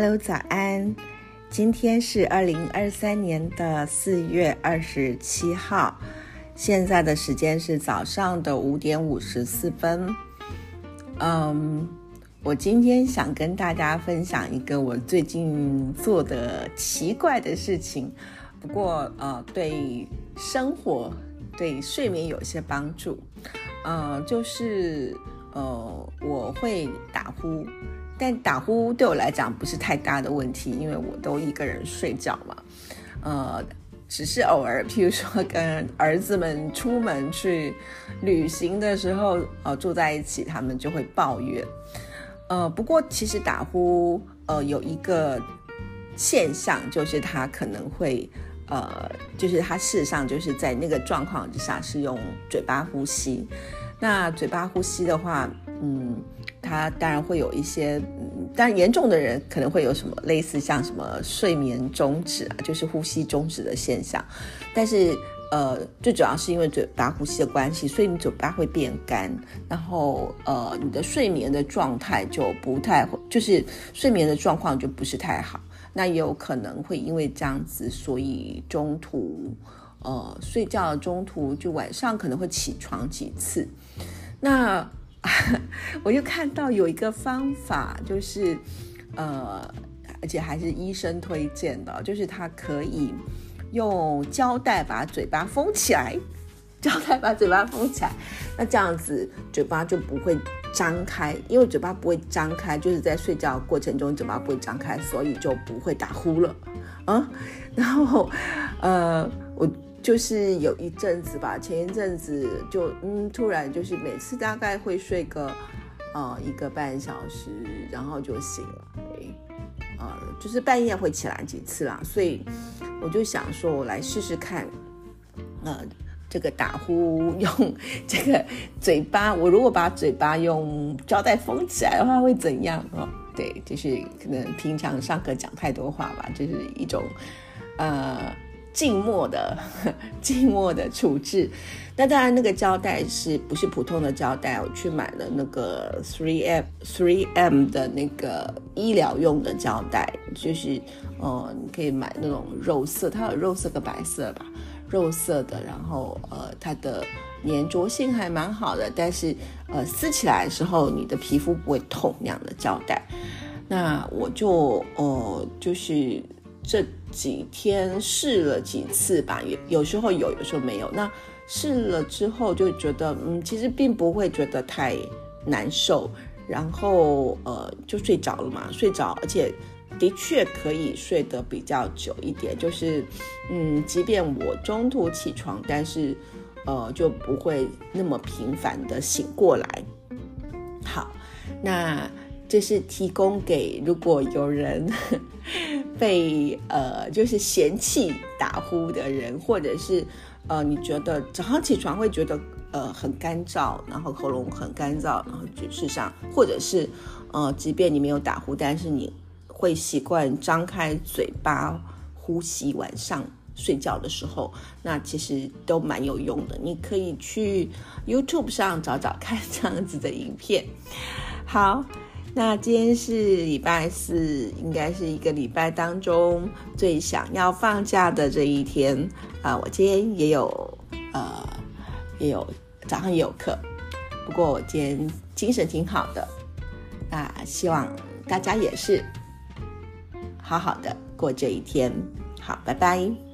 Hello，早安！今天是二零二三年的四月二十七号，现在的时间是早上的五点五十四分。嗯，我今天想跟大家分享一个我最近做的奇怪的事情，不过呃，对生活、对睡眠有些帮助。呃，就是呃，我会打呼。但打呼对我来讲不是太大的问题，因为我都一个人睡觉嘛。呃，只是偶尔，譬如说跟儿子们出门去旅行的时候，呃，住在一起，他们就会抱怨。呃，不过其实打呼，呃，有一个现象，就是他可能会，呃，就是他事实上就是在那个状况之下是用嘴巴呼吸。那嘴巴呼吸的话，嗯。它当然会有一些，但严重的人可能会有什么类似像什么睡眠终止啊，就是呼吸终止的现象。但是，呃，最主要是因为嘴巴呼吸的关系，所以你嘴巴会变干，然后呃，你的睡眠的状态就不太，就是睡眠的状况就不是太好。那也有可能会因为这样子，所以中途呃睡觉中途就晚上可能会起床几次。那 我就看到有一个方法，就是，呃，而且还是医生推荐的，就是它可以用胶带把嘴巴封起来，胶带把嘴巴封起来，那这样子嘴巴就不会张开，因为嘴巴不会张开，就是在睡觉过程中嘴巴不会张开，所以就不会打呼了，啊，然后，呃，我。就是有一阵子吧，前一阵子就嗯，突然就是每次大概会睡个呃一个半小时，然后就醒了，呃，就是半夜会起来几次啦，所以我就想说，我来试试看，呃，这个打呼用 这个嘴巴，我如果把嘴巴用胶带封起来的话，会怎样哦？对，就是可能平常上课讲太多话吧，就是一种呃。静默的 静默的处置，那当然那个胶带是不是普通的胶带？我去买了那个 three m three m 的那个医疗用的胶带，就是呃你可以买那种肉色，它有肉色跟白色吧，肉色的，然后呃它的粘着性还蛮好的，但是呃撕起来的时候你的皮肤不会痛那样的胶带，那我就呃就是。这几天试了几次吧，有有时候有，有时候没有。那试了之后就觉得，嗯，其实并不会觉得太难受，然后呃就睡着了嘛，睡着，而且的确可以睡得比较久一点。就是，嗯，即便我中途起床，但是呃就不会那么频繁的醒过来。好，那。这是提供给如果有人被呃就是嫌弃打呼的人，或者是呃你觉得早上起床会觉得呃很干燥，然后喉咙很干燥，然后事实上或者是呃即便你没有打呼，但是你会习惯张开嘴巴呼吸，晚上睡觉的时候，那其实都蛮有用的。你可以去 YouTube 上找找看这样子的影片。好。那今天是礼拜四，应该是一个礼拜当中最想要放假的这一天啊！我今天也有呃，也有早上也有课，不过我今天精神挺好的。那希望大家也是好好的过这一天。好，拜拜。